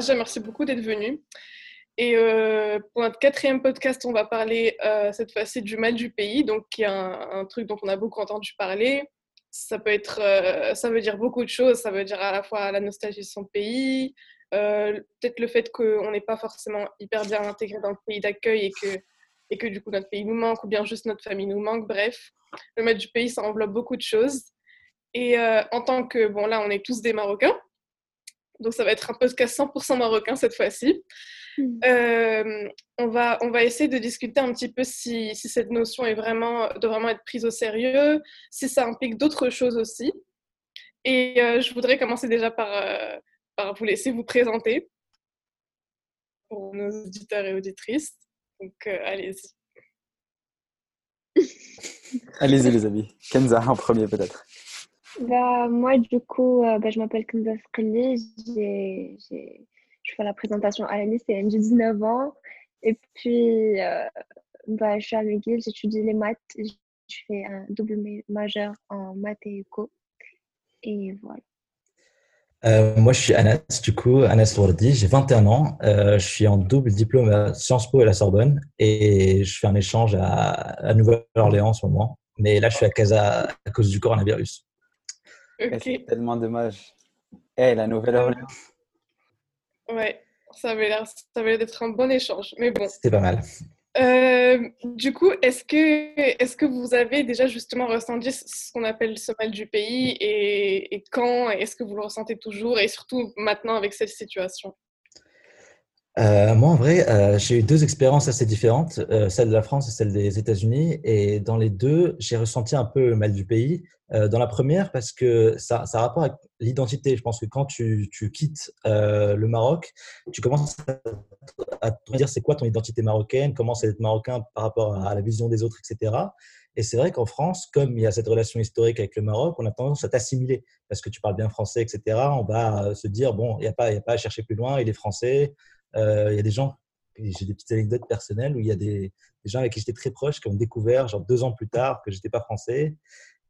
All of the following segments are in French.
Déjà, merci beaucoup d'être venu. Et euh, pour notre quatrième podcast, on va parler euh, cette fois-ci du mal du pays, donc qui est un, truc dont on a beaucoup entendu parler. Ça peut être, euh, ça veut dire beaucoup de choses. Ça veut dire à la fois la nostalgie de son pays, peut-être le fait qu'on n'est pas forcément hyper bien intégré dans le pays d'accueil et que, et que du coup notre pays nous manque, ou bien juste notre famille nous manque. Bref, le mal du pays, ça enveloppe beaucoup de choses. Et en tant que, bon là, on est tous des Marocains. Donc ça va être un podcast 100% marocain cette fois-ci. Hmm. Euh, on, va, on va essayer de discuter un petit peu si, si, cette notion est vraiment, doit vraiment être prise au sérieux, si ça implique d'autres choses aussi. Et euh, je voudrais commencer déjà par, euh, par vous laisser vous présenter pour nos auditeurs et auditrices. Donc allez-y. allez-y les amis. Kenza en premier peut-être. Bah, moi, du coup, euh, bah, je m'appelle Kenza j'ai, je fais la présentation à l'année, c'est j'ai 19 ans. Et puis, euh, bah, je suis à McGill, j'étudie les maths. Je fais un double majeur en maths et éco. Et voilà. Euh, moi, je suis Anas, du coup, Anas Lourdi, j'ai 21 ans. je suis en double diplôme à Sciences Po et la Sorbonne et je fais un échange à, à Nouvelle-Orléans en ce moment. Mais là, je suis à Casa à cause du coronavirus. C'est tellement dommage. Eh, la Nouvelle-Orléans. Ouais, ça avait l'air d'être un bon échange. Mais bon. C'était pas mal. Euh, du coup, est-ce que, est que vous avez déjà justement ressenti ce qu'on appelle le mal du pays et, et quand Est-ce que vous le ressentez toujours et surtout maintenant avec cette situation? Euh, moi, en vrai, euh, j'ai eu deux expériences assez différentes, euh, celle de la France et celle des États-Unis. Et dans les deux, j'ai ressenti un peu le mal du pays. dans la première, parce que ça, ça a rapport avec l'identité. Je pense que quand tu, tu quittes le Maroc, tu commences à, te dire c'est quoi ton identité marocaine, comment c'est d'être marocain par rapport à la vision des autres, etc. Et c'est vrai qu'en France, comme il y a cette relation historique avec le Maroc, on a tendance à t'assimiler parce que tu parles bien français, etc. On va se dire, bon, il n'y a, pas, a pas à chercher plus loin, il est français, euh, il y a des gens, j'ai des petites anecdotes personnelles où il y a des, gens avec qui j'étais très proche qui ont découvert, genre deux ans plus tard, que j'étais pas français.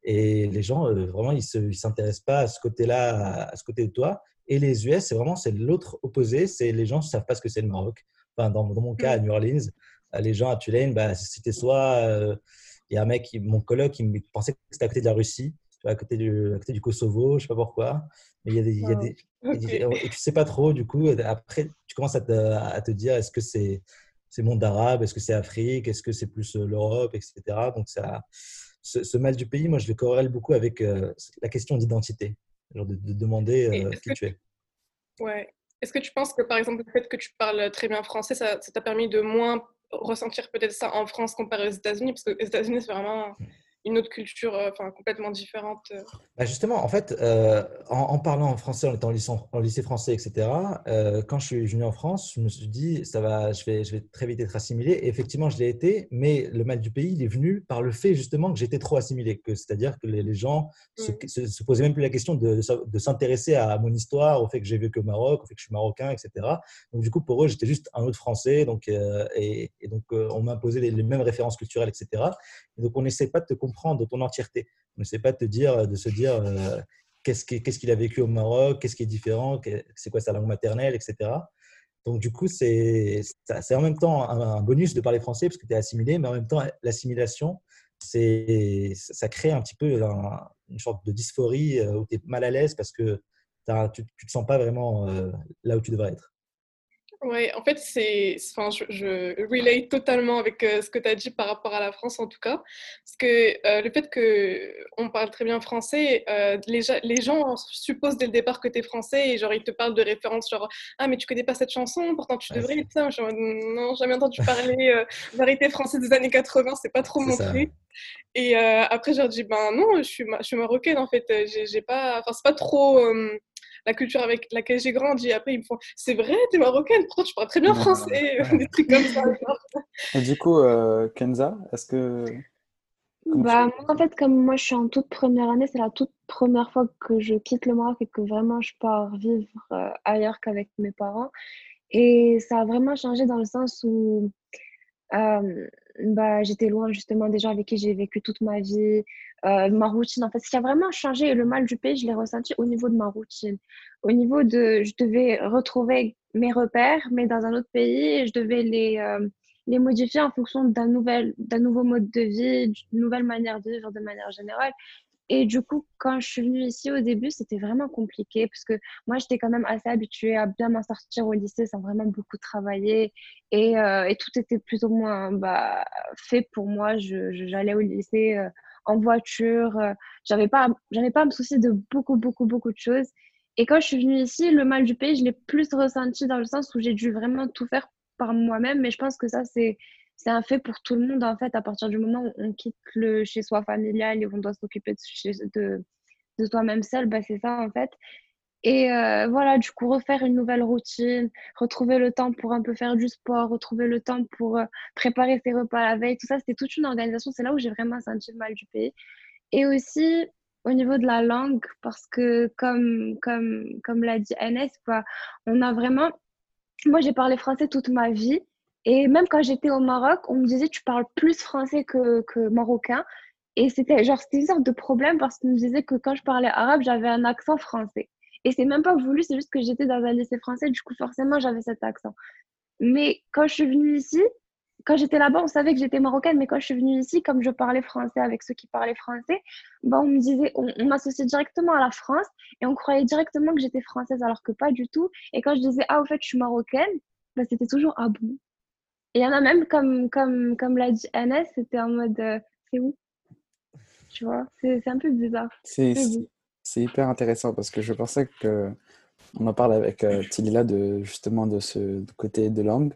Et les gens, euh, vraiment, ils ne s'intéressent pas à ce côté-là, à ce côté de toi. Et les US, c'est vraiment c'est l'autre opposé. C'est les gens ne savent pas ce que c'est le Maroc. Enfin, dans, mon cas, à mm. New Orleans, euh, les gens à Tulane, bah, c'était soit il y a un mec, mon coloc, qui pensait que c'était à côté de la Russie, à côté du, à côté du Kosovo, je sais pas pourquoi. Mais il y a des, y a des, et tu sais pas trop, du coup, après, tu commences à te, à te dire est-ce que c'est c'est monde arabe, est-ce que c'est Afrique, est-ce que c'est plus euh, l'Europe, etc. Donc, ça, ce, mal du pays, moi, je le corrèle beaucoup avec euh, la question d'identité, genre de, demander euh, qui tu es. Ouais. Est-ce que tu penses que, par exemple, le fait que tu parles très bien français, ça t'a permis de moins ressentir peut-être ça en France comparé aux États-Unis? Parce que les États-Unis, c'est vraiment une autre culture euh, enfin, complètement différente euh. bah Justement, en fait, euh, en, parlant en français, en étant en lycée, en lycée français, etc., quand je suis venu en France, je me suis dit, ça va, je vais, je vais très vite être assimilé. Et effectivement, je l'ai été, mais le mal du pays, il est venu par le fait justement que j'étais trop assimilé. C'est-à-dire que les, gens ne mmh. se, se, posaient même plus la question de, de, s'intéresser à mon histoire, au fait que j'ai vécu au Maroc, au fait que je suis marocain, etc. Donc, du coup, pour eux, j'étais juste un autre français. Donc, et, donc, on m'a imposé les, les, mêmes références culturelles, etc. Et donc, on n'essaie pas de te comprendre de ton entièreté. On ne sait pas te dire, de se dire euh, qu'est-ce qu'il a vécu au Maroc, qu'est-ce qui est différent, c'est quoi sa langue maternelle, etc. Donc, du coup, c'est en même temps un, bonus de parler français parce que tu es assimilé, mais en même temps, l'assimilation, ça crée un petit peu une sorte de dysphorie euh, où tu es mal à l'aise parce que tu ne te sens pas vraiment euh, là où tu devrais être. Oui, en fait, c'est, enfin, je, je relate totalement avec euh, ce que tu as dit par rapport à la France, en tout cas. Parce que euh, le fait qu'on parle très bien français, euh, les, les, gens supposent dès le départ que tu es français et genre, ils te parlent de références genre Ah, mais tu connais pas cette chanson, pourtant tu devrais être ça. Genre, non, jamais entendu parler variété française des années 80, c'est pas trop mon truc. Et après, je leur dis Ben non, je suis, je suis marocaine en fait, j'ai, pas, enfin, c'est pas trop la culture avec laquelle j'ai grandi. Après, ils me font C'est vrai, t'es marocaine, pourquoi tu parles très bien français Des trucs comme ça. Et du coup, euh, Kenza, est-ce que. Bah, moi, en fait, comme moi je suis en toute première année, c'est la toute première fois que je quitte le Maroc et que vraiment je pars vivre euh, ailleurs qu'avec mes parents. Et ça a vraiment changé dans le sens où euh, bah, j'étais loin justement des gens avec qui j'ai vécu toute ma vie, euh, ma routine. En fait, ce qui a vraiment changé le mal du pays, je l'ai ressenti au niveau de ma routine. Au niveau de, je devais retrouver mes repères, mais dans un autre pays, et je devais les, euh, les modifier en fonction d'un nouveau mode de vie, d'une nouvelle manière de vivre de manière générale. Et du coup, quand je suis venue ici au début, c'était vraiment compliqué parce que moi, j'étais quand même assez habituée à bien m'en sortir au lycée sans vraiment beaucoup travailler et, euh, tout était plus ou moins bah, fait pour moi. J'allais au lycée euh, en voiture, euh, j'avais pas, pas à me soucier de beaucoup, beaucoup, beaucoup de choses. Et quand je suis venue ici, le mal du pays, je l'ai plus ressenti dans le sens où j'ai dû vraiment tout faire par moi-même. Mais je pense que ça, c'est c'est un fait pour tout le monde en fait à partir du moment où on quitte le chez soi familial et on doit s'occuper de, de, soi-même seul bah, c'est ça en fait. Et euh, voilà du coup refaire une nouvelle routine retrouver le temps pour un peu faire du sport retrouver le temps pour euh, préparer ses repas la veille tout ça c'était toute une organisation. C'est là où j'ai vraiment senti le mal du pays. Et aussi au niveau de la langue parce que comme comme comme l'a dit NS quoi on a vraiment moi j'ai parlé français toute ma vie et même quand j'étais au Maroc, on me disait tu parles plus français que, marocain. Et c'était genre c'était une sorte de problème parce qu'on me disait que quand je parlais arabe, j'avais un accent français. Et c'est même pas voulu, c'est juste que j'étais dans un lycée français, du coup forcément j'avais cet accent. Mais quand je suis venue ici, quand j'étais là-bas, on savait que j'étais marocaine, mais quand je suis venue ici, comme je parlais français avec ceux qui parlaient français, bah on me disait, on, m'associait directement à la France et on croyait directement que j'étais française alors que pas du tout. Et quand je disais, ah, au fait, je suis marocaine, bah, c'était toujours ah bon? Et il y en a même, comme, comme, comme l'a dit c'était en mode euh, c'est où? Tu vois, c'est un peu bizarre. C'est hyper intéressant parce que je pensais que on en parle avec euh, Tilila de justement de ce côté de langue.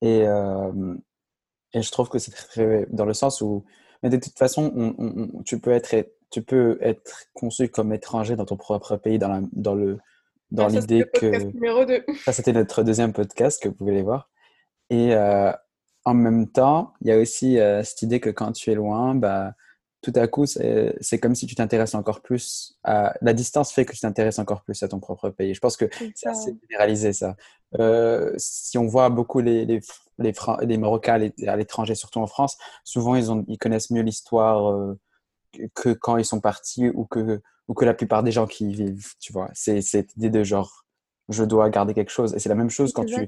Et, euh, et je trouve que c'est très dans le sens où mais de toute façon on, tu peux être tu peux être conçu comme étranger dans ton propre pays dans la, dans le dans l'idée que ça c'était notre deuxième podcast que vous pouvez les voir et euh, en même temps, il y a aussi euh, cette idée que quand tu es loin, bah, tout à coup, c'est comme si tu t'intéresses encore plus à... La distance fait que tu t'intéresses encore plus à ton propre pays. Je pense que c'est assez généralisé, ça. Euh, si on voit beaucoup les, les, les, les Marocains à l'étranger, surtout en France, souvent, ils, ont, ils connaissent mieux l'histoire que quand ils sont partis ou que, ou que la plupart des gens qui y vivent, tu vois. C'est cette idée de genre, je dois garder quelque chose. Et c'est la même chose quand tu,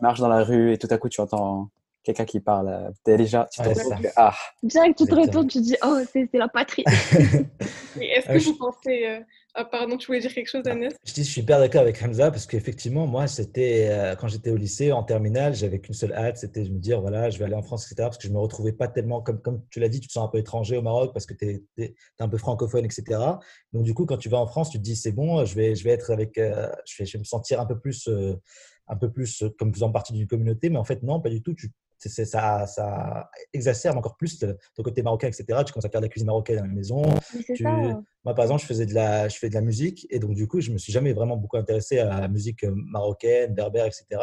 marches dans la rue et tout à coup tu entends quelqu'un qui parle. Déjà, tu te ouais, ah. Direct, tu te retournes, tu dis, oh, c'est la patrie. Est-ce que vous pensez, euh, ah, pardon, tu voulais dire quelque chose, ah, Agnès? Je dis, je suis hyper d'accord avec Hamza parce qu'effectivement, moi, c'était euh, quand j'étais au lycée, en terminale, j'avais qu'une seule hâte, c'était de me dire, voilà, je vais aller en France, etc. Parce que je me retrouvais pas tellement, comme, comme tu l'as dit, tu te sens un peu étranger au Maroc parce que tu es, un peu francophone, etc. Donc, du coup, quand tu vas en France, tu te dis, c'est bon, je vais, je vais être avec, euh, je, vais, je, vais, me sentir un peu plus. Euh, un peu plus comme faisant partie d'une communauté, mais en fait, non, pas du tout. Tu, ça, ça, exacerbe encore plus ton côté marocain, etc. Tu commences à faire de la cuisine marocaine à la maison. Moi, par exemple, je, faisais de la, je fais de la musique et donc, du coup, je me suis jamais vraiment beaucoup intéressé à la musique euh, marocaine, berbère, etc.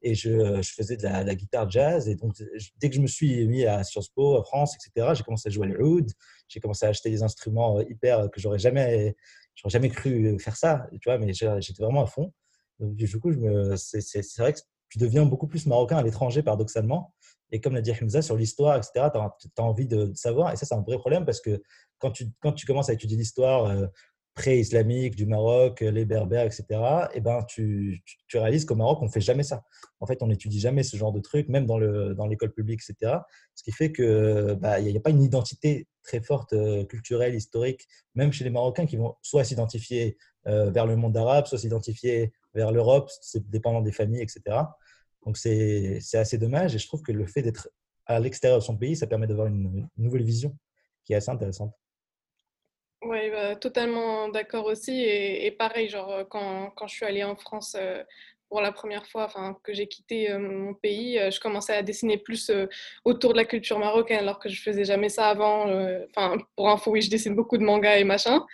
Et je, je faisais de la, guitare jazz. Et donc, dès que je me suis mis à Sciences Po, en France, etc., j'ai commencé à jouer le oud. J'ai commencé à acheter des instruments euh, hyper que j'aurais jamais, j'aurais jamais cru faire ça, tu vois, mais j'étais vraiment à fond. Donc, du coup, c'est vrai que tu deviens beaucoup plus marocain à l'étranger, paradoxalement. Et comme l'a dit Hamza, sur l'histoire, etc., tu as, envie de, savoir. Et ça, c'est un vrai problème parce que quand tu, quand tu commences à étudier l'histoire euh, pré-islamique du Maroc, euh, les Berbères, etc., et eh ben, tu, tu, réalises qu'au Maroc, on ne fait jamais ça. En fait, on n'étudie jamais ce genre de trucs, même dans l'école dans publique, etc. Ce qui fait qu'il bah, n'y a, a, pas une identité très forte euh, culturelle, historique, même chez les Marocains qui vont soit s'identifier vers le monde arabe, soit s'identifier vers l'Europe, c'est dépendant des familles, etc. Donc c'est assez dommage et je trouve que le fait d'être à l'extérieur de son pays, ça permet d'avoir une, nouvelle vision qui est assez intéressante. Oui, bah, totalement d'accord aussi. Et, pareil, genre quand, quand, je suis allée en France euh, pour la première fois, enfin que j'ai quitté euh, mon pays, euh, je commençais à dessiner plus autour de la culture marocaine, alors que je faisais jamais ça avant. Enfin, pour info, oui, je dessine beaucoup de mangas et machin.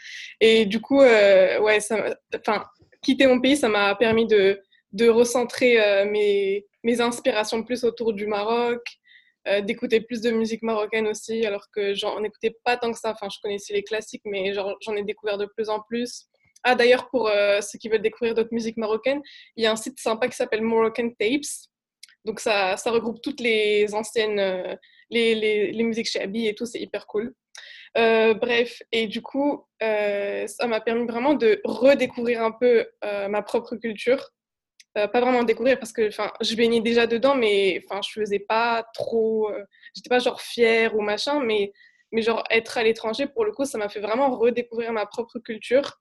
Et du coup, ouais, enfin, quitter mon pays, ça m'a permis de de recentrer euh, mes, mes, inspirations plus autour du Maroc, euh, d'écouter plus de musique marocaine aussi, alors que j'en écoutais pas tant que ça. Enfin, je connaissais les classiques, mais j'en ai découvert de plus en plus. Ah, d'ailleurs, pour euh, ceux qui veulent découvrir d'autres musiques marocaines, il y a un site sympa qui s'appelle Moroccan Tapes. Donc, ça, ça regroupe toutes les anciennes, les, les, musiques Abi et tout, c'est hyper cool. bref, et du coup, ça m'a permis vraiment de redécouvrir un peu ma propre culture pas vraiment découvrir parce que enfin je baignais déjà dedans mais enfin je faisais pas trop j'étais pas genre fière ou machin mais mais genre être à l'étranger pour le coup ça m'a fait vraiment redécouvrir ma propre culture.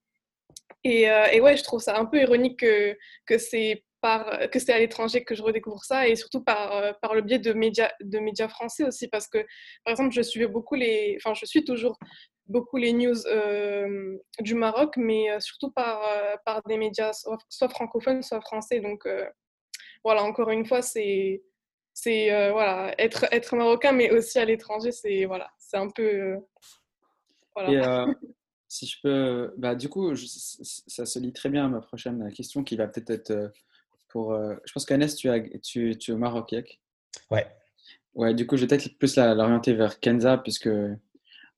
Et, et ouais je trouve ça un peu ironique que que c'est par, que c'est à l'étranger que je redécouvre ça et surtout par, euh, par le biais de médias, de médias français aussi parce que par exemple je suivais beaucoup les enfin je suis toujours beaucoup les news euh, du Maroc mais euh, surtout par, par des médias soit, francophones soit français donc voilà encore une fois c'est c'est voilà être être marocain mais aussi à l'étranger c'est voilà c'est un peu voilà. si je peux bah, du coup ça se lie très bien à ma prochaine question qui va peut-être être pour. Euh, je pense qu'Anes, tu, tu, tu es au Maroc, Ouais. Ouais, du coup, je vais peut-être plus l'orienter vers Kenza, puisque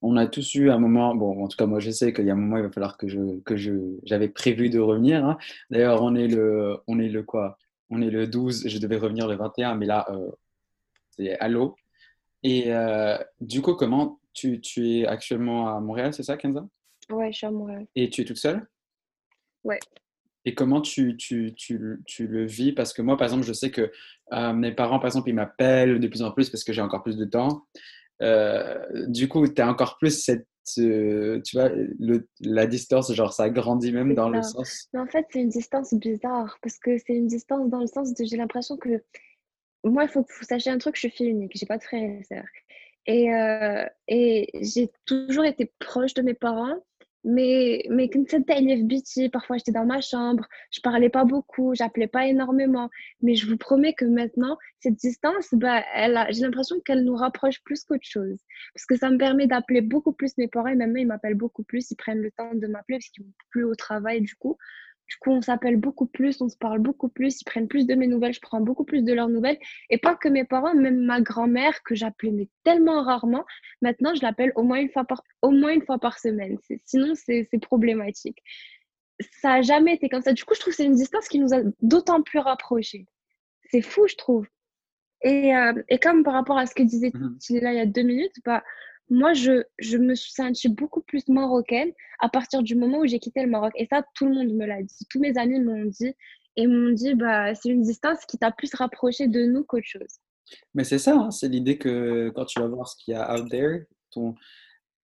on a tous eu un moment. Bon, en tout cas, moi, je sais qu'il y a un moment, il va falloir que je que je j'avais prévu de revenir. Hein. D'ailleurs, on est le on est le quoi? On est le 12. Je devais revenir le 21, mais là, euh, c'est à l'eau. Et euh, du coup, comment tu, tu es actuellement à Montréal, c'est ça, Kenza? Ouais, je suis à Montréal. Et tu es toute seule? Ouais. Et comment tu, tu, tu, tu, le vis? Parce que moi, par exemple, je sais que euh, mes parents, par exemple, ils m'appellent de plus en plus parce que j'ai encore plus de temps. Euh, du coup, tu as encore plus cette, tu vois, le, la distance, genre, ça grandit même dans le sens. Mais en fait, c'est une distance bizarre parce que c'est une distance dans le sens de j'ai l'impression que moi, il faut que vous sachiez un truc, je suis fille unique, j'ai pas de frères et sœurs. Et, euh, et j'ai toujours été proche de mes parents, mais, mais comme c'était LFBT, parfois j'étais dans ma chambre, je parlais pas beaucoup, j'appelais pas énormément. Mais je vous promets que maintenant, cette distance, bah, elle j'ai l'impression qu'elle nous rapproche plus qu'autre chose. Parce que ça me permet d'appeler beaucoup plus mes parents et même ils m'appellent beaucoup plus, ils prennent le temps de m'appeler parce qu'ils vont plus au travail du coup. Du coup, on s'appelle beaucoup plus, on se parle beaucoup plus, ils prennent plus de mes nouvelles, je prends beaucoup plus de leurs nouvelles. Et pas que mes parents, même ma grand-mère, que j'appelais tellement rarement, maintenant je l'appelle au moins une fois par, au moins une fois par semaine. Sinon, c'est problématique. Ça n'a jamais été comme ça. Du coup, je trouve que c'est une distance qui nous a d'autant plus rapprochés. C'est fou, je trouve. Et, euh, et, comme par rapport à ce que disait mmh là il y a deux minutes, bah, moi, je, je me suis sentie beaucoup plus marocaine à partir du moment où j'ai quitté le Maroc. Et ça, tout le monde me l'a dit. Tous mes amis m'ont dit et m'ont dit bah, c'est une distance qui t'a plus rapproché de nous qu'autre chose. Mais c'est ça, hein, c'est l'idée que quand tu vas voir ce qu'il y a out there, ton,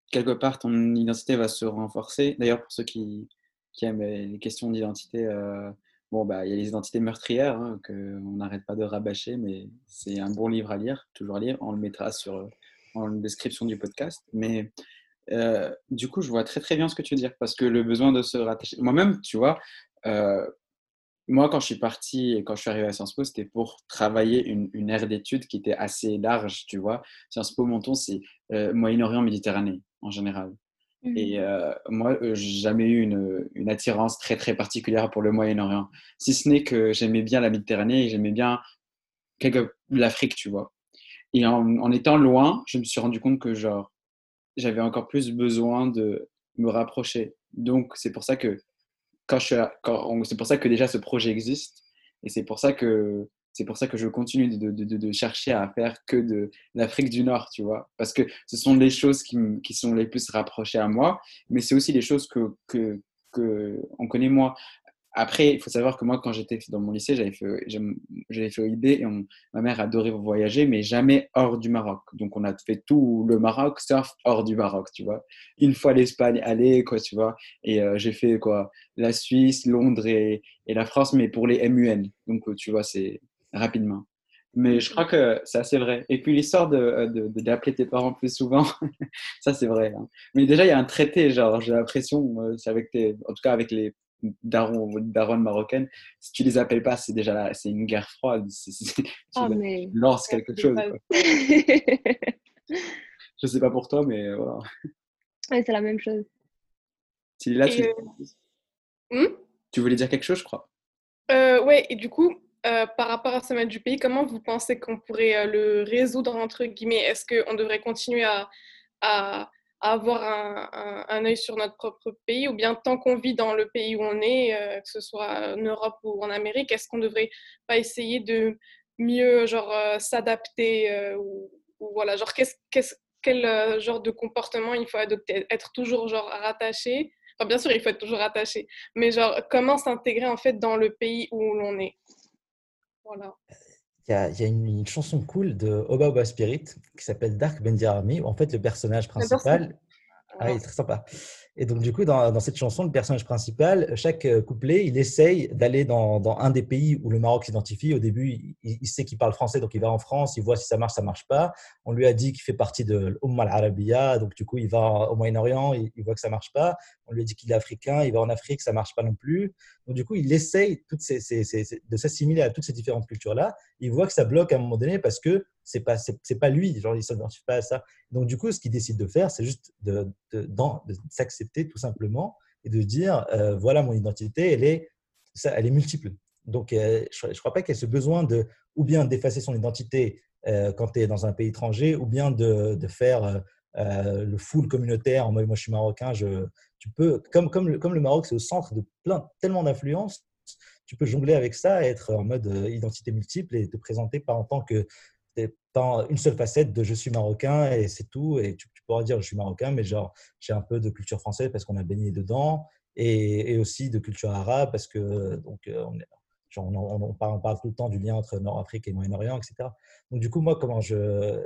quelque part, ton identité va se renforcer. D'ailleurs, pour ceux qui, qui aiment les questions d'identité, euh, bon, bah, il y a les identités meurtrières hein, qu'on n'arrête pas de rabâcher, mais c'est un bon livre à lire, toujours à lire. On le mettra sur en description du podcast. Mais euh, du coup, je vois très très bien ce que tu veux dire parce que le besoin de se rattacher. Moi-même, tu vois, euh, moi, quand je suis parti et quand je suis arrivé à Sciences Po, c'était pour travailler une, une aire d'études qui était assez large, tu vois. Sciences Po, mon ton, c'est euh, Moyen-Orient, Méditerranée en général. Mmh. Et moi, j'ai jamais eu une, une, attirance très très particulière pour le Moyen-Orient. Si ce n'est que j'aimais bien la Méditerranée et j'aimais bien l'Afrique, tu vois. Et en, étant loin, je me suis rendu compte que genre, j'avais encore plus besoin de me rapprocher. Donc, c'est pour ça que quand je c'est pour ça que déjà ce projet existe. Et c'est pour ça que c'est pour ça que je continue de, chercher à faire que de l'Afrique du Nord, tu vois. Parce que ce sont les choses qui, qui sont les plus rapprochées à moi, mais c'est aussi les choses que, que, que on connaît moi. Après, il faut savoir que moi, quand j'étais dans mon lycée, j'avais fait, j'avais fait et ma mère adorait voyager, mais jamais hors du Maroc. Donc, on a fait tout le Maroc, sauf hors du Maroc, tu vois. Une fois l'Espagne, allez, quoi, tu vois. Et euh, j'ai fait, quoi, la Suisse, Londres et, la France, mais pour les MUN. Donc, tu vois, c'est rapidement. Mais je crois que c'est assez vrai. Et puis l'histoire de, d'appeler tes parents plus souvent, ça c'est vrai. Hein. Mais déjà, il y a un traité, genre, j'ai l'impression, euh, c'est avec tes, en tout cas avec les daron daronne marocaine, si tu les appelles pas, c'est déjà là, c'est une guerre froide. tu oh, mais... lances quelque chose. je sais pas pour toi, mais voilà. Ouais, c'est la même chose. là, tu... Euh, hmm? tu voulais dire quelque chose, je crois. Euh, ouais, et du coup, euh, par rapport à ce match du pays, comment vous pensez qu'on pourrait euh, le résoudre, entre guillemets? Est-ce qu'on devrait continuer à, à avoir un, un, œil sur notre propre pays, ou bien tant qu'on vit dans le pays où on est, euh, que ce soit en Europe ou en Amérique, est-ce qu'on ne devrait pas essayer de mieux genre euh, s'adapter euh, ou, voilà, genre quel genre de comportement il faut adopter, être toujours genre rattaché? Enfin, bien sûr, il faut être toujours rattaché, mais genre comment s'intégrer en fait dans le pays où l'on est? Voilà. Il y a, y a une, chanson cool de Oba Oba Spirit qui s'appelle Dark Bendir Army, où en fait le personnage principal. Ah, il est très sympa. Et donc, du coup, dans, cette chanson, le personnage principal, chaque euh, couplet, il essaye d'aller dans, un des pays où le Maroc s'identifie. Au début, il, sait qu'il parle français, donc il va en France, il voit si ça marche, ça marche pas. On lui a dit qu'il fait partie de l'Umma al-Arabiya, donc du coup, il va au Moyen-Orient, il, voit que ça marche pas. On lui a dit qu'il est africain, il va en Afrique, ça marche pas non plus. Donc, du coup, il essaye de s'assimiler à toutes ces différentes cultures-là. Il voit que ça bloque à un moment donné parce que c'est pas c'est pas lui genre il s'identifie pas à ça. Donc du coup ce qu'il décide de faire c'est juste de, s'accepter tout simplement et de dire euh, voilà mon identité elle est elle est multiple. Donc euh, je, ne crois pas qu'il y ait ce besoin de ou bien d'effacer son identité euh, quand tu es dans un pays étranger ou bien de, de faire le full communautaire en mode moi je suis marocain je tu peux comme comme le, comme le Maroc c'est au centre de plein tellement d'influences tu peux jongler avec ça être en mode identité multiple et te présenter pas en tant que une seule facette de je suis marocain et c'est tout. Et tu, pourras dire je suis marocain, mais genre j'ai un peu de culture française parce qu'on a baigné dedans et, aussi de culture arabe parce que donc euh, on, parle, tout le temps du lien entre Nord-Afrique et Moyen-Orient, etc. Donc du coup moi comment je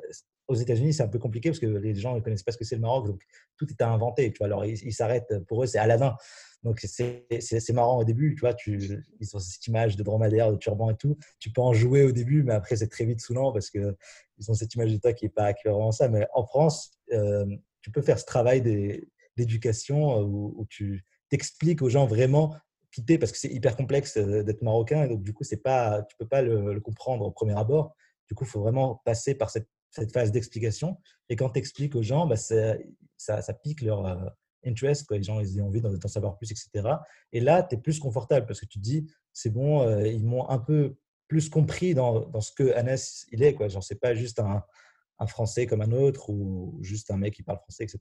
aux États-Unis, c'est un peu compliqué parce que les gens ne connaissent pas ce que c'est le Maroc, donc tout est à inventer. Tu vois, alors ils s'arrêtent, pour eux, c'est Aladdin. Donc, c'est marrant au début, tu vois, ils ont cette image de dromadaire, de turban et tout. Tu peux en jouer au début, mais après, c'est très vite saoulant parce qu'ils ont cette image de toi qui n'est pas vraiment ça. Mais en France, euh, tu peux faire ce travail d'éducation euh, où, tu t'expliques aux gens vraiment quitter parce que c'est hyper complexe euh, d'être marocain. Et donc, du coup, pas, tu ne peux pas le, comprendre au premier abord. Du coup, il faut vraiment passer par cette, phase d'explication. Et quand tu expliques aux gens, bah, ça, ça, pique leur interest, quoi. les gens ils ont envie d'en savoir plus, etc. Et là, tu es plus confortable parce que tu te dis, c'est bon, euh, ils m'ont un peu plus compris dans, dans ce que Anas il est. Quoi. Genre, c'est pas juste un, un, Français comme un autre ou juste un mec qui parle français, etc.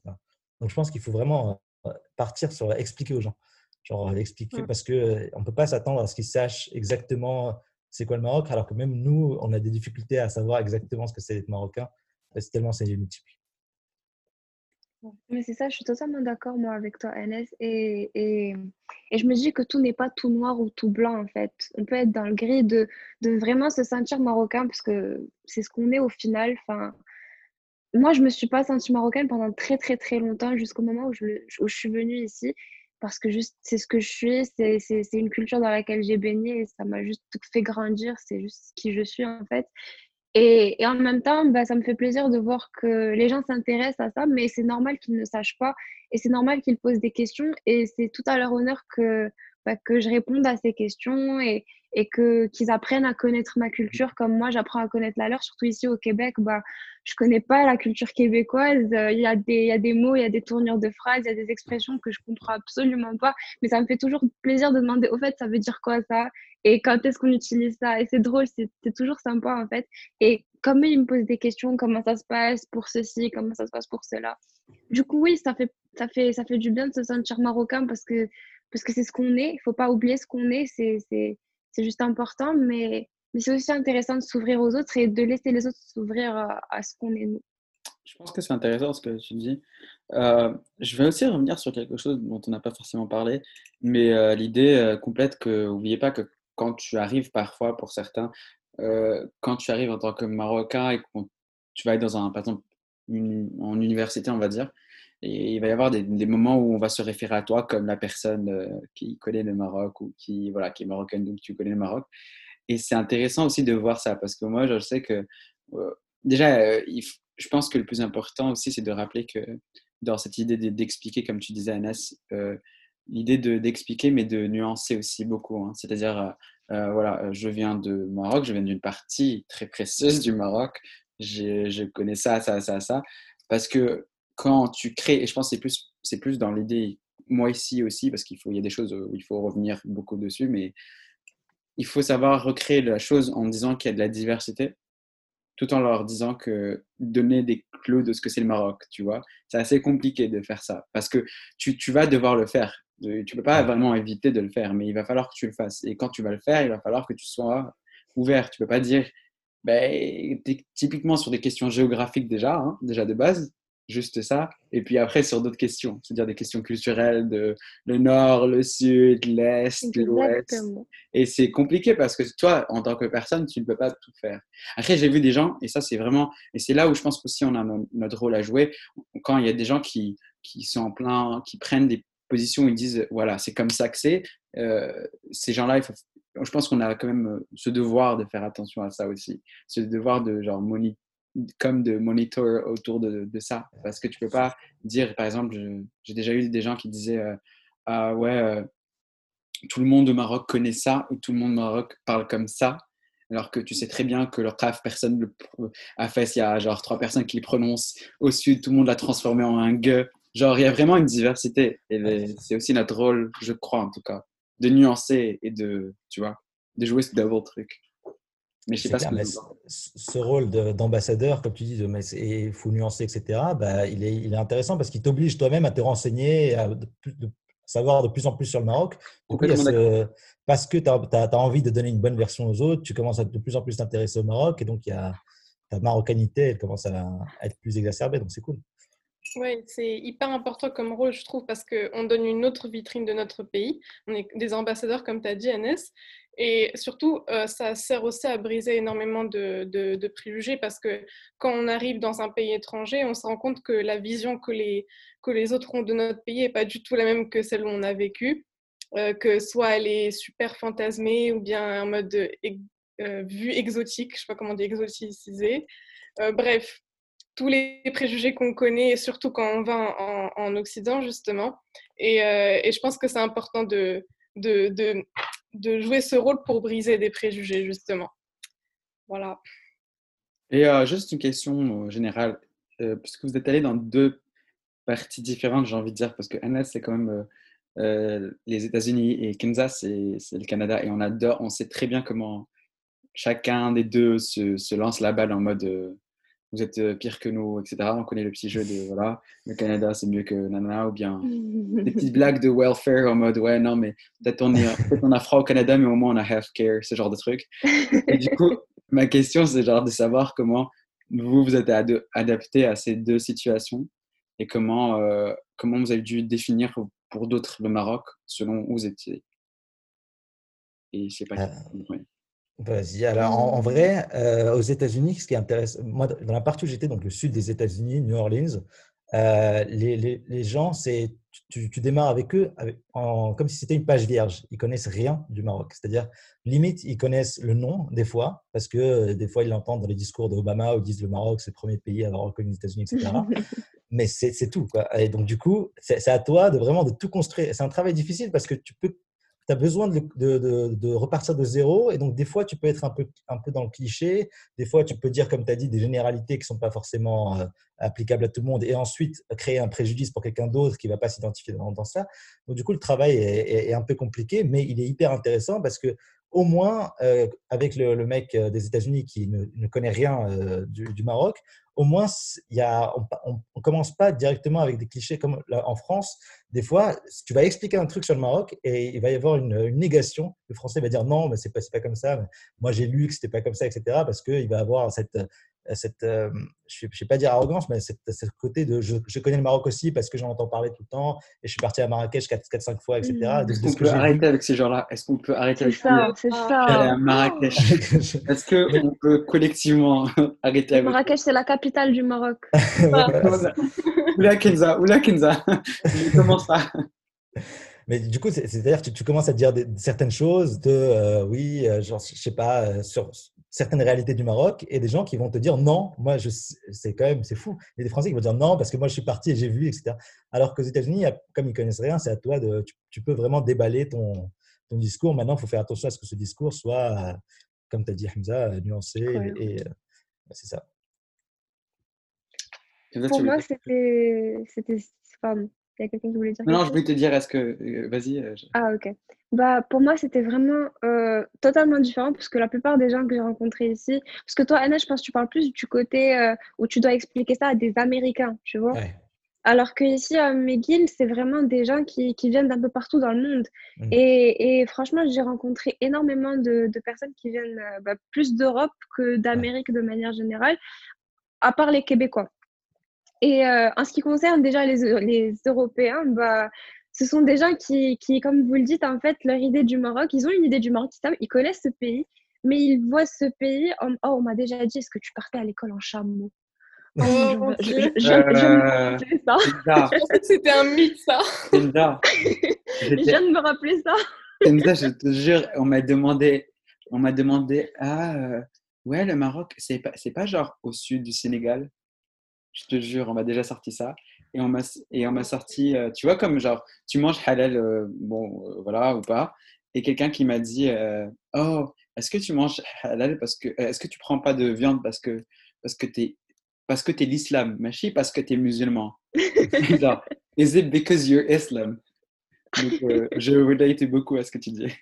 Donc, je pense qu'il faut vraiment euh, partir sur expliquer aux gens. Genre, expliquer parce qu'on euh, on ne peut pas s'attendre à ce qu'ils sachent exactement c'est quoi le Maroc, alors que même nous, on a des difficultés à savoir exactement ce que c'est d'être marocain, c'est tellement c'est multiple. Mais c'est ça, je suis totalement d'accord, moi, avec toi, NS. Et, et, et je me dis que tout n'est pas tout noir ou tout blanc, en fait. On peut être dans le gris de, de vraiment se sentir marocain, parce que c'est ce qu'on est au final. Enfin, moi, je me suis pas sentie marocaine pendant très, très, très longtemps, jusqu'au moment où je, où je suis venue ici, parce que juste, c'est ce que je suis, c'est une culture dans laquelle j'ai baigné, et ça m'a juste fait grandir, c'est juste qui je suis, en fait. Et, et, en même temps, bah, ça me fait plaisir de voir que les gens s'intéressent à ça, mais c'est normal qu'ils ne sachent pas. Et c'est normal qu'ils posent des questions. Et c'est tout à leur honneur que, bah, que je réponde à ces questions. Et, et que qu'ils apprennent à connaître ma culture comme moi j'apprends à connaître la leur surtout ici au Québec bah je connais pas la culture québécoise. Il y a des il y a des mots il y a des tournures de phrases il y a des expressions que je comprends absolument pas mais ça me fait toujours plaisir de demander au fait ça veut dire quoi ça? Et quand est-ce qu'on utilise ça? Et c'est drôle c'est toujours sympa en fait. Et comme ils me posent des questions comment ça se passe pour ceci comment ça se passe pour cela? Du coup oui ça fait ça fait ça fait du bien de se sentir marocain parce que parce que c'est ce qu'on est. Il faut pas oublier ce qu'on est. C'est c'est juste important, mais, c'est aussi intéressant de s'ouvrir aux autres et de laisser les autres s'ouvrir à, ce qu'on est nous. Je pense que c'est intéressant ce que tu dis. Euh, je vais aussi revenir sur quelque chose dont on n'a pas forcément parlé, mais euh, l'idée euh, complète que, n'oubliez pas que quand tu arrives parfois, pour certains, quand tu arrives en tant que Marocain et que tu vas être dans un, par exemple, en université, on va dire, et il va y avoir des, moments où on va se référer à toi comme la personne euh, qui connaît le Maroc ou qui, voilà, qui est marocaine, donc tu connais le Maroc. Et c'est intéressant aussi de voir ça parce que moi, je sais que euh, déjà, euh, je pense que le plus important aussi, c'est de rappeler que dans cette idée d'expliquer, comme tu disais, Anas, l'idée d'expliquer, mais de nuancer aussi beaucoup. Hein. C'est-à-dire, voilà, je viens de Maroc, je viens d'une partie très précieuse du Maroc, je connais ça, ça, ça, ça. Parce que quand tu crées, et je pense que c'est plus, c'est plus dans l'idée, moi ici aussi, parce qu'il faut, il y a des choses où il faut revenir beaucoup dessus, mais il faut savoir recréer la chose en disant qu'il y a de la diversité, tout en leur disant que donner des clous de ce que c'est le Maroc, tu vois, c'est assez compliqué de faire ça, parce que tu, tu vas devoir le faire. Tu ne peux pas vraiment éviter de le faire, mais il va falloir que tu le fasses. Et quand tu vas le faire, il va falloir que tu sois ouvert. Tu ne peux pas dire, ben, typiquement sur des questions géographiques déjà, hein, déjà de base, juste ça. Et puis après, sur d'autres questions, c'est-à-dire des questions culturelles de le nord, le sud, l'est, l'ouest. Et c'est compliqué parce que toi, en tant que personne, tu ne peux pas tout faire. Après, j'ai vu des gens, et ça, c'est vraiment, et c'est là où je pense aussi on a notre rôle à jouer, quand il y a des gens qui, qui sont en plein, qui prennent des positions, ils disent, voilà, c'est comme ça que c'est. Euh, ces gens-là, je pense qu'on a quand même euh, ce devoir de faire attention à ça aussi. Ce devoir de genre monitorer comme de monitor autour de, de, ça. Parce que tu peux pas dire, par exemple, j'ai déjà eu des gens qui disaient euh, Ah ouais, euh, tout le monde au Maroc connaît ça, ou tout le monde au Maroc parle comme ça. Alors que tu sais très bien que leur craft, personne le a fait. Il y a genre trois personnes qui le prononcent. Au sud, tout le monde l'a transformé en un gueux. Genre, il y a vraiment une diversité. Et c'est aussi notre rôle, je crois en tout cas, de nuancer et de, tu vois, de jouer ce double truc. Mais je sais pas ce, rôle d'ambassadeur, comme tu dis, il faut nuancer, etc., bah, il, est, il est intéressant parce qu'il t'oblige toi-même à te renseigner, à de, savoir de plus en plus sur le Maroc. parce que tu as, envie de donner une bonne version aux autres, tu commences à de plus en plus t'intéresser au Maroc et donc il y a, ta marocanité, elle commence à, à être plus exacerbée, donc c'est cool. Oui, c'est hyper important comme rôle, je trouve, parce qu'on donne une autre vitrine de notre pays. On est des ambassadeurs, comme tu as dit, Agnès. Et surtout, euh, ça sert aussi à briser énormément de, de, préjugés parce que quand on arrive dans un pays étranger, on se rend compte que la vision que les, que les autres ont de notre pays n'est pas du tout la même que celle où on a vécu. Euh, que soit elle est super fantasmée ou bien en mode euh, vue exotique, je ne sais pas comment dire, exoticisée. bref, tous les préjugés qu'on connaît, surtout quand on va en, en Occident, justement. Et, je pense que c'est important de, de, de, jouer ce rôle pour briser des préjugés, justement. Voilà. Et euh, juste une question euh, générale, euh, puisque vous êtes allé dans deux parties différentes, j'ai envie de dire, parce que Anna, c'est quand même les États-Unis et Kansas, c'est le Canada, et on adore, on sait très bien comment chacun des deux se lance la balle en mode vous êtes euh, pire que nous, etc. On connaît le petit jeu de voilà, le Canada c'est mieux que Nana, ou bien des petites blagues de welfare en mode ouais, non, mais peut-être on, on a froid au Canada, mais au moins on a healthcare, ce genre de truc. Et du coup, ma question c'est genre de savoir comment vous vous êtes adapté à ces deux situations et comment, euh, comment vous avez dû définir pour d'autres le Maroc selon où vous étiez. Et je sais pas. Euh, Vas-y. Alors, en, vrai, euh, aux États-Unis, ce qui intéresse, moi, dans la partie où j'étais, donc le sud des États-Unis, New Orleans, euh, les, les, les, gens, c'est tu, tu, démarres avec eux en, comme si c'était une page vierge. Ils connaissent rien du Maroc. C'est-à-dire, limite, ils connaissent le nom des fois, parce que euh, des fois, ils l'entendent dans les discours d'Obama où ils disent le Maroc, c'est le premier pays à avoir reconnu les États-Unis, etc. Mais c'est tout. Quoi. Et donc, du coup, c'est à toi de vraiment de tout construire. C'est un travail difficile parce que tu peux tu besoin de, repartir de zéro. Et donc, des fois, tu peux être un peu, dans le cliché. Des fois, tu peux dire, comme tu as dit, des généralités qui sont pas forcément euh, applicables à tout le monde. Et ensuite, créer un préjudice pour quelqu'un d'autre qui va pas s'identifier dans, dans, ça. Donc, du coup, le travail est, un peu compliqué, mais il est hyper intéressant parce que au moins, euh, avec le, mec euh, des États-Unis qui ne, ne, connaît rien du, du, Maroc, au moins, y a, on ne commence pas directement avec des clichés comme en France. Des fois, tu vas expliquer un truc sur le Maroc et il va y avoir une, une Le Français va dire non, mais c'est pas, pas comme ça. Moi, j'ai lu que c'était pas comme ça, etc. Parce qu'il va avoir cette, cette, euh, je ne vais pas dire arrogance, mais cette, cette côté de je, je, connais le Maroc aussi parce que j'en entends parler tout le temps et je suis parti à Marrakech 4-5 fois, etc. Mmh. Est-ce qu'on peut arrêter avec ces gens-là? Est-ce qu'on peut arrêter avec ça C'est ça. À Marrakech. Est-ce qu'on peut collectivement arrêter avec Marrakech, c'est la capitale du Maroc. oula Kenza, oula Kenza. Comment ça mais du coup, c'est-à-dire que tu, commences à dire certaines choses de, euh, oui, euh, genre, je sais pas, euh, sur, certaines réalités du Maroc et des gens qui vont te dire non, moi, je, c'est quand même, c'est fou. Il y a des Français qui vont dire non parce que moi, je suis parti et j'ai vu, etc. Alors qu'aux États-Unis, comme ils connaissent rien, c'est à toi de, tu, peux vraiment déballer ton, ton discours. Maintenant, il faut faire attention à ce que ce discours soit, comme tu as dit, Hamza, nuancé et, c'est ça. Pour moi, c'était, c'était, il y a quelqu'un qui voulait dire Non, je voulais te dire, est-ce que. Euh, vas-y. Euh, ah, ok. Bah, pour moi, c'était vraiment euh, totalement différent parce que la plupart des gens que j'ai rencontrés ici. Parce que toi, Anna, je pense que tu parles plus du côté où tu dois expliquer ça à des Américains, tu vois. Alors que ici à McGill, c'est vraiment des gens qui, qui viennent d'un peu partout dans le monde. Mmh. Et, et, franchement, j'ai rencontré énormément de, de, personnes qui viennent bah, plus d'Europe que d'Amérique de manière générale, à part les Québécois. Et en ce qui concerne déjà les, les Européens, bah, ce sont des gens qui, qui, comme vous le dites, en fait, leur idée du Maroc, ils ont une idée du Maroc, ils connaissent ce pays, mais ils voient ce pays en Oh, on m'a déjà dit, est-ce que tu partais à l'école en chameau? Oh, je, me ça. C'était un mythe, ça. je viens de me rappeler ça. je te jure, on m'a demandé, on m'a demandé, ah, euh, ouais, le Maroc, c'est pas, c'est pas genre au sud du Sénégal. Je te jure, on m'a déjà sorti ça. Et on m'a, et on m'a sorti, euh, tu vois, comme genre, tu manges halal, euh, bon, voilà, ou pas. Et quelqu'un qui m'a dit, oh, est-ce que tu manges halal parce que, est-ce que tu prends pas de viande parce que, parce que t'es parce que tu es l'islam, mais parce que tu es musulman. Genre, is it because you're Islam? Donc, euh, je relate beaucoup à ce que tu dis.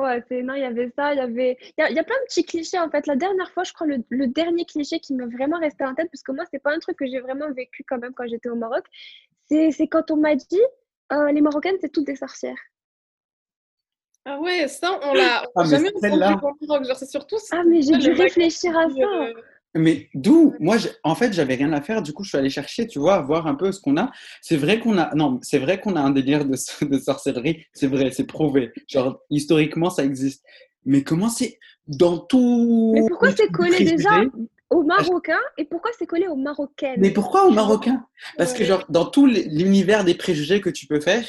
Ouais, c'est non, il y avait ça, il y avait il y, a, plein de petits clichés en fait. La dernière fois, je crois le, le dernier cliché qui m'est vraiment resté en tête parce que moi, c'est pas un truc que j'ai vraiment vécu quand même quand j'étais au Maroc. C'est quand on m'a dit euh, les Marocaines, c'est toutes des sorcières. Ah ouais, ça, on l'a ah, jamais entendu au Maroc. Genre, c'est surtout. Ah, mais j'ai dû réfléchir à ça. Mais d'où? Moi, en fait, j'avais rien à faire. Du coup, je suis allé chercher, tu vois, voir un peu ce qu'on a. C'est vrai qu'on a, non, c'est vrai qu'on a un délire de, de sorcellerie. C'est vrai, c'est prouvé. Genre, historiquement, ça existe. Mais comment c'est dans tout Mais pourquoi c'est collé déjà aux Marocains et pourquoi c'est collé aux Marocaines? Mais pourquoi aux Marocains? Parce que genre, dans tout l'univers des préjugés que tu peux faire,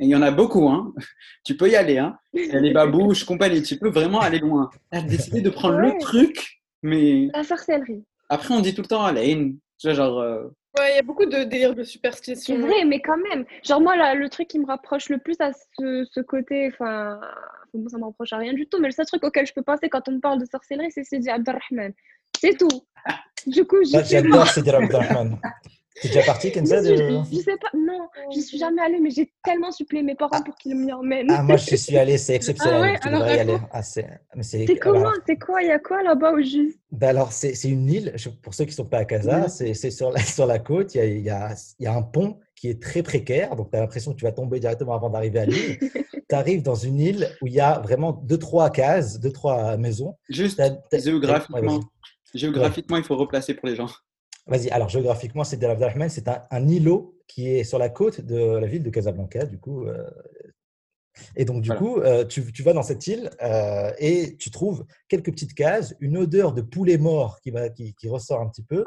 et il y en a beaucoup, hein. Tu peux y aller, hein. Il y a les babouches, compagnie. Tu peux vraiment aller loin. Tu as décidé de prendre le truc mais... La sorcellerie. Après, on dit tout le temps Alain. Tu vois, genre. Euh, ouais, il y a beaucoup de délires de superstition. C'est vrai, mais quand même. Genre, moi, là, le truc qui me rapproche le plus à ce, ce côté. Enfin, bon, ça me rapproche à rien du tout, mais le seul truc auquel je peux penser quand on me parle de sorcellerie, c'est Sidi Abdelrahman. C'est tout. Du coup, j'adore Sidi Abdelrahman. T'es déjà parti, Kenza de... je, sais pas, non, je suis jamais allée, mais j'ai tellement supplé mes parents pour qu'ils m'y emmènent. Ah, moi, je suis allée, c'est exceptionnel. Ah ouais, tu alors, y aller. Ah, c'est comment? C'est quoi? Il y a quoi là-bas au juste? Ben Alors, c'est une île, pour ceux qui ne sont pas à Casa, c'est sur la, sur la côte, il y, a, il, y a, il y a un pont qui est très précaire, donc tu as l'impression que tu vas tomber directement avant d'arriver à l'île. tu arrives dans une île où il y a vraiment deux, trois cases, deux, trois maisons. Juste géographiquement, géographiquement il faut replacer pour les gens. Vas-y, alors géographiquement, c'est Del Abdelrahman, c'est un, îlot qui est sur la côte de la ville de Casablanca, du coup. Euh, et donc, du coup, euh, tu, vas dans cette île euh, et tu trouves quelques petites cases, une odeur de poulet mort qui, va, qui, ressort un petit peu.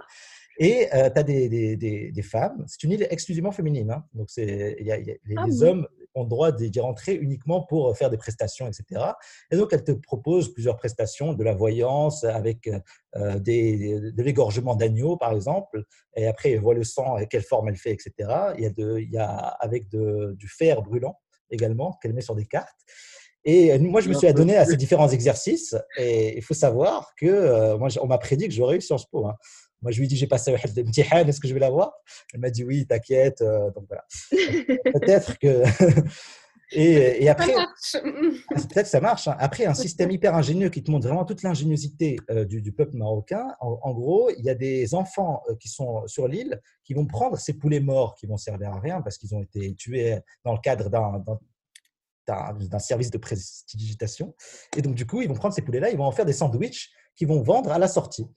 Et tu as des, des, femmes. C'est une île exclusivement féminine. Hein. Donc, c'est, y a, les, ah hommes ont droit d'y rentrer uniquement pour faire des prestations, etc. Et donc, elle te propose plusieurs prestations, de la voyance avec euh, des, de l'égorgement d'agneau, par exemple. Et après, elle voit le sang et quelle forme elle fait, etc. Il y a, de, il y a avec de, du fer brûlant également qu'elle met sur des cartes. Et moi, je me suis adonné à ces différents exercices. Et il faut savoir que euh, moi, on m'a prédit que j'aurais eu Sciences Po. Hein. Moi, je lui dit, j'ai passé le Mtihan, est-ce que je vais l'avoir? Elle m'a dit oui, t'inquiète. Euh, donc voilà. Peut-être que. et, et, après, peut-être ça marche. Hein. Après, un système hyper ingénieux qui te montre vraiment toute l'ingéniosité euh, du, peuple marocain. En, gros, il y a des enfants euh, qui sont sur l'île qui vont prendre ces poulets morts qui vont servir à rien parce qu'ils ont été tués dans le cadre d'un d'un service de prestidigitation. Et donc, du coup, ils vont prendre ces poulets-là, ils vont en faire des sandwichs qu'ils vont vendre à la sortie.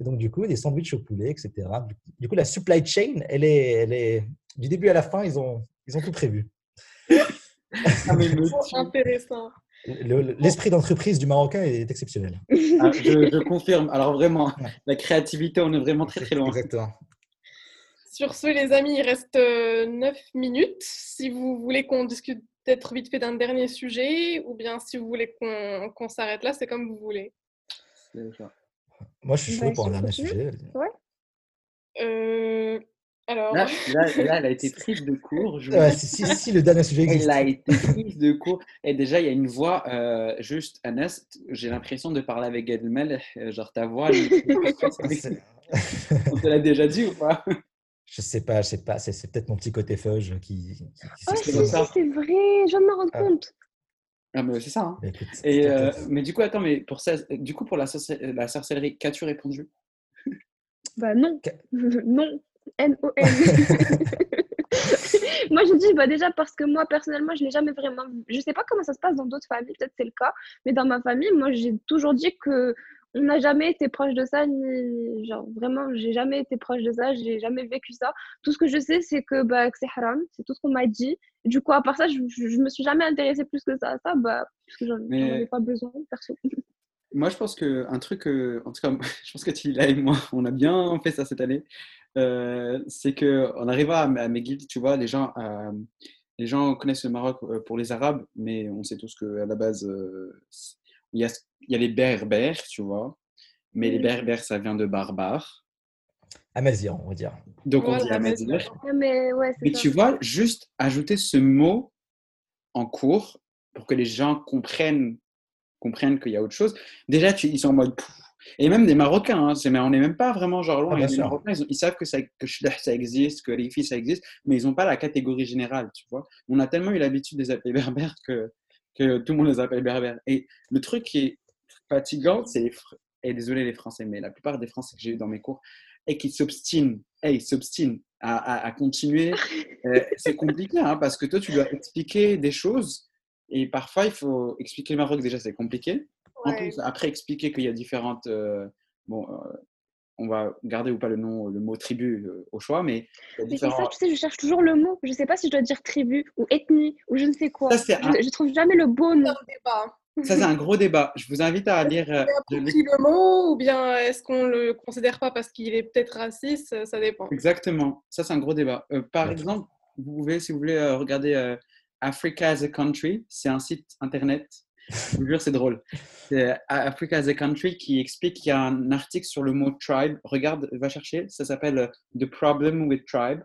Et donc, du coup, des sandwichs au poulet, etc. Du coup, la supply chain, elle est, elle est du début à la fin, ils ont, ils ont tout prévu. Ah, intéressant. L'esprit d'entreprise du Marocain est exceptionnel. Ah, je, confirme. Alors vraiment, la créativité, on est vraiment très très loin. Exactement. Sur ce, les amis, il reste 9 euh, minutes. Si vous voulez qu'on discute peut-être vite fait d'un dernier sujet, ou bien si vous voulez qu'on s'arrête là, c'est comme vous voulez. Moi, je suis chaud bah, pour un dernier sujet. Ouais. Euh, alors... Là, là, elle a été prise de court. si, si, le dernier sujet existe. Elle a été prise de court. Et déjà, il y a une voix, euh, juste, Anas, j'ai l'impression de parler avec Gadmel. Euh, genre, ta voix, on te l'a déjà dit ou pas? Je sais pas, je sais pas. C'est peut-être mon petit côté feuge qui. qui, oh, c'est vrai, je viens de me rendre ah. compte. Ah, mais c'est ça. Hein. Et, euh, mais du coup, attends, mais pour ça, du coup, pour la, la sorcellerie, qu'as-tu répondu? Bah non, non, N-O-N. moi, je dis bah, déjà parce que moi, personnellement, je l'ai jamais vraiment. Je sais pas comment ça se passe dans d'autres familles, peut-être c'est le cas, mais dans ma famille, moi, j'ai toujours dit que on n'a jamais été proche de ça, ni genre vraiment, j'ai jamais été proche de ça, j'ai jamais vécu ça. Tout ce que je sais, c'est que, bah, que c'est haram, c'est tout ce qu'on m'a dit. Du coup, à part ça, je, je, me suis jamais intéressée plus que ça à ça, bah, parce que j'en avais pas besoin, perso. Moi, je pense qu'un truc, euh, en tout cas, je pense que tu et moi, on a bien fait ça cette année. Euh, c'est qu'en arrivant à, à McGill, tu vois, les gens, euh, les gens connaissent le Maroc pour les Arabes, mais on sait tous qu'à la base, il y, a, il y a les Berbères, tu vois, mais les Berbères, ça vient de barbare. Amazir, on va dire. Donc on dit Amazir. Mais, ouais, mais tu vois, juste ajouter ce mot en cours pour que les gens comprennent comprennent qu'il y a autre chose. Déjà, tu, ils sont en mode. Et même des Marocains, hein, mais on n'est même pas vraiment genre loin. Ah, les Marocains, ils, savent que, ça, que ça existe, que les filles ça existe, mais ils n'ont pas la catégorie générale, tu vois. On a tellement eu l'habitude de les appeler berbères que, que tout le monde les appelle berbères. Et le truc qui est fatigant, c'est les. Et désolé les Français, mais la plupart des Français que j'ai eu dans mes cours, et qui s'obstinent, hey, ils s'obstinent à, à, continuer. Euh, c'est compliqué, hein, parce que toi, tu dois expliquer des choses et parfois, il faut expliquer le Maroc, déjà, c'est compliqué. En plus, après, expliquer qu'il y a différentes. Euh, bon, euh, on va garder ou pas le nom, le mot tribu euh, au choix, mais. Mais c'est ça, tu sais, je cherche toujours le mot. Je ne sais pas si je dois dire tribu ou ethnie ou je ne sais quoi. je, ne trouve jamais le bon nom. Ça, c'est un gros débat. Je vous invite à lire. Euh, le mot ou bien est-ce qu'on ne le considère pas parce qu'il est peut-être raciste? Ça dépend. Exactement. Ça, c'est un gros débat. par exemple, vous pouvez, si vous voulez, regarder Africa as a Country, c'est un site internet. Je vous jure, c'est drôle. C'est Africa as a Country qui explique qu'il y a un article sur le mot tribe. Regarde, va chercher. Ça s'appelle euh, The Problem with Tribe.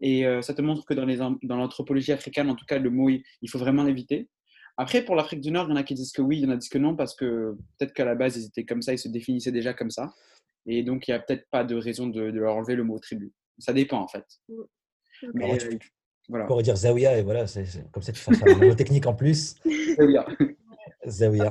Et euh, ça te montre que dans, les, dans l'anthropologie africaine, en tout cas, le mot, il, faut vraiment l'éviter. Après, pour l'Afrique du Nord, il y en a qui disent que oui, il y en a qui disent que non, parce que peut-être qu'à la base, ils étaient comme ça, ils se définissaient déjà comme ça. Et donc, il n'y a peut-être pas de raison de, leur enlever le mot tribu. Ça dépend, en fait. Mais, voilà. On pourrait dire Zawiya et voilà, c'est, comme ça tu fais un mot technique en plus. Zawiya.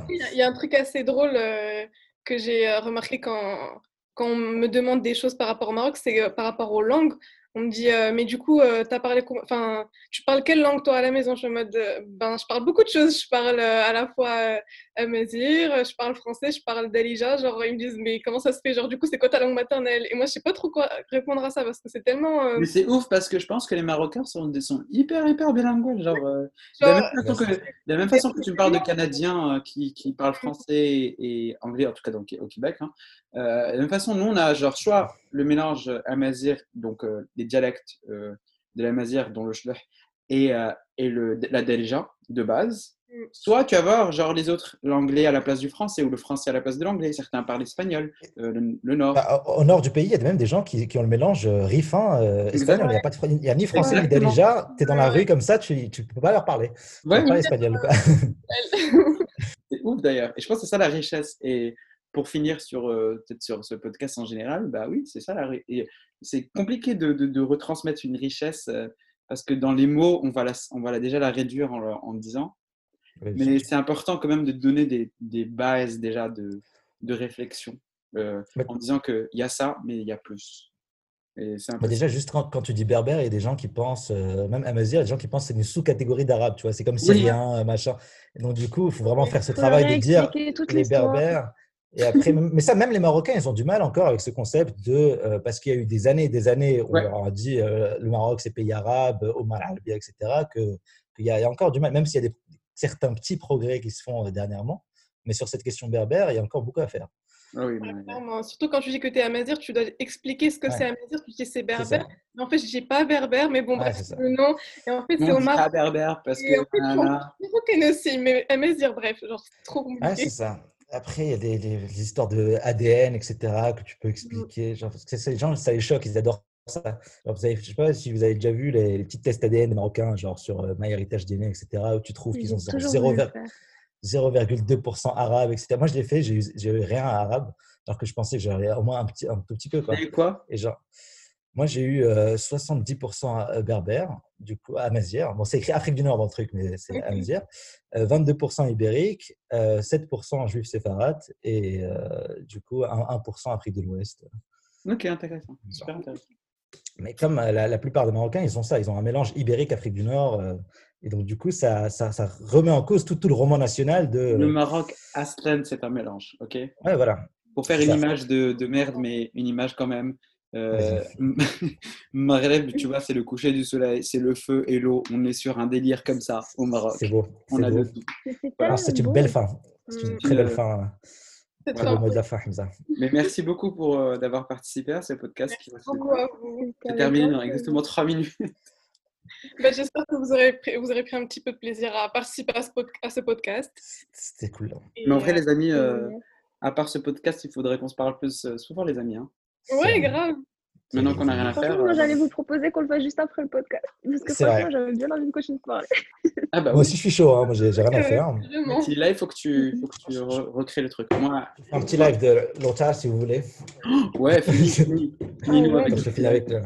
Il y a un truc assez drôle euh, que j'ai euh, remarqué quand, quand on me demande des choses par rapport au Maroc, c'est euh, par rapport aux langues on me dit, euh, mais du coup, euh, as parlé, enfin, tu parles quelle langue toi à la maison? Je suis en mode, euh, ben, je parle beaucoup de choses. Je parle à la fois amazir, je parle français, je parle dalija. Genre, ils me disent, mais comment ça se fait? Genre, du coup, c'est quoi ta langue maternelle? Et moi, je sais pas trop quoi répondre à ça parce que c'est tellement. Mais c'est ouf parce que je pense que les Marocains sont, sont hyper, hyper bilingues. Genre, de, la même façon que, de la même façon que tu me parles de Canadiens qui, qui parlent français et anglais, en tout cas donc, au Québec. Hein, de la même façon, nous, on a genre soit le mélange amazir, donc les dialectes euh, de la mazir, dont le shleh et, euh, et le, la delja de base. Mm. Soit tu vas voir genre les autres, l'anglais à la place du français ou le français à la place de l'anglais. Certains parlent espagnol, euh, le, nord. Bah, au nord du pays, il y a même des gens qui, qui ont le mélange rifin espagnol. Il n'y a, pas de, a ni français ni delija. Tu es dans la rue comme ça, tu ne peux pas leur parler. Ouais, pas espagnol. c'est ouf d'ailleurs. Et je pense que c'est ça la richesse. Et pour finir sur, peut-être sur ce podcast en général, bah oui, c'est ça la c'est compliqué de, de, retransmettre une richesse euh, parce que dans les mots, on va, la, on va la, déjà la réduire en, en disant. Mais c'est important quand même de donner des, des bases déjà de, de réflexion euh, en disant qu'il y a ça, mais il y a plus. Et déjà, juste quand, quand, tu dis berbère, il y a des gens qui pensent, euh, même à Mazir, il y a des gens qui pensent que c'est une sous-catégorie d'arabe, tu vois, c'est comme syrien, machin. Et donc, du coup, il faut vraiment faire ce travail de dire les berbères, et après, mais ça, même les Marocains, ils ont du mal encore avec ce concept de. Euh, parce qu'il y a eu des années et des années où on leur a dit euh, le Maroc, c'est pays arabe, Omar Albia, etc. Qu'il y, a encore du mal, même s'il y a des, certains petits progrès qui se font euh, dernièrement. Mais sur cette question berbère, il y a encore beaucoup à faire. Ah oui, Surtout quand tu dis que tu es amazir, tu dois expliquer ce que c'est amazir. Tu dis c'est berbère. Mais en fait, je dis pas berbère, mais bon, bref, c'est le nom. Et en fait, c'est Omar. pas berbère parce que. En fait, aussi, mais amazir, bref, genre, c'est trop compliqué. Ah, c'est ça. Après, il y a des, histoires de ADN, etc., que tu peux mmh. expliquer. Genre, parce que ces gens, ça les choque, ils adorent ça. vous je ne sais pas si vous avez déjà vu les, petits tests ADN marocains, genre sur euh, MyHeritage DNA, etc., où tu trouves qu'ils ont 0,2% arabe, etc. Moi, je l'ai fait, j'ai eu rien à arabe, alors que je pensais que j'avais au moins un, petit, un tout petit peu. Quoi. Et quoi? Et genre, moi, j'ai eu 70% euh, berbère, du coup, à Mazière. Bon, c'est écrit Afrique du Nord dans le truc, mais c'est à Mazière. 22% ibérique, 7% juif séfarade et du coup, 1%, Afrique de l'Ouest. Ok, intéressant. Super intéressant. Mais comme la, plupart des Marocains, ils ont ça, ils ont un mélange ibérique, Afrique du Nord. et donc, du coup, ça, ça, remet en cause tout, tout, le roman national de. Le Maroc, Aslan, c'est un mélange, ok? Ouais, voilà. pour faire une image de, de, merde, mais une image quand même. Euh, Maghreb, tu vois, c'est le coucher du soleil, c'est le feu et l'eau. On est sur un délire comme ça au Maroc. C'est beau. On a beau. de tout. C'est une belle fin. C'est une très belle fin. Mais merci beaucoup pour euh, d'avoir participé à ce podcast qui va se terminer dans exactement trois minutes. Bah, j'espère que vous aurez, pris, vous aurez pris un petit peu de plaisir à participer à ce, à ce podcast. C'était cool. Mais en vrai, les amis, euh, à part ce podcast, il faudrait qu'on se parle plus euh, souvent, les amis. Hein. Ouais, grave. Maintenant qu'on n'a rien à faire. Moi, j'allais vous proposer qu'on le fasse juste après le podcast. Parce que franchement, j'avais bien envie de continuer de parler. Ah bah, moi aussi, je suis chaud. Hein. Moi, j'ai rien à faire. petit live, il faut que tu, faut que tu recrées le truc. Moi... Un petit live de Lota, si vous voulez. ouais, fini, fini. je te finis avec le...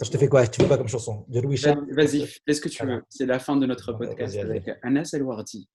je te fais quoi? Tu veux quoi comme chanson? De Louis Vas-y, fais ce que tu veux. C'est la fin de notre podcast avec Anas El Wardi.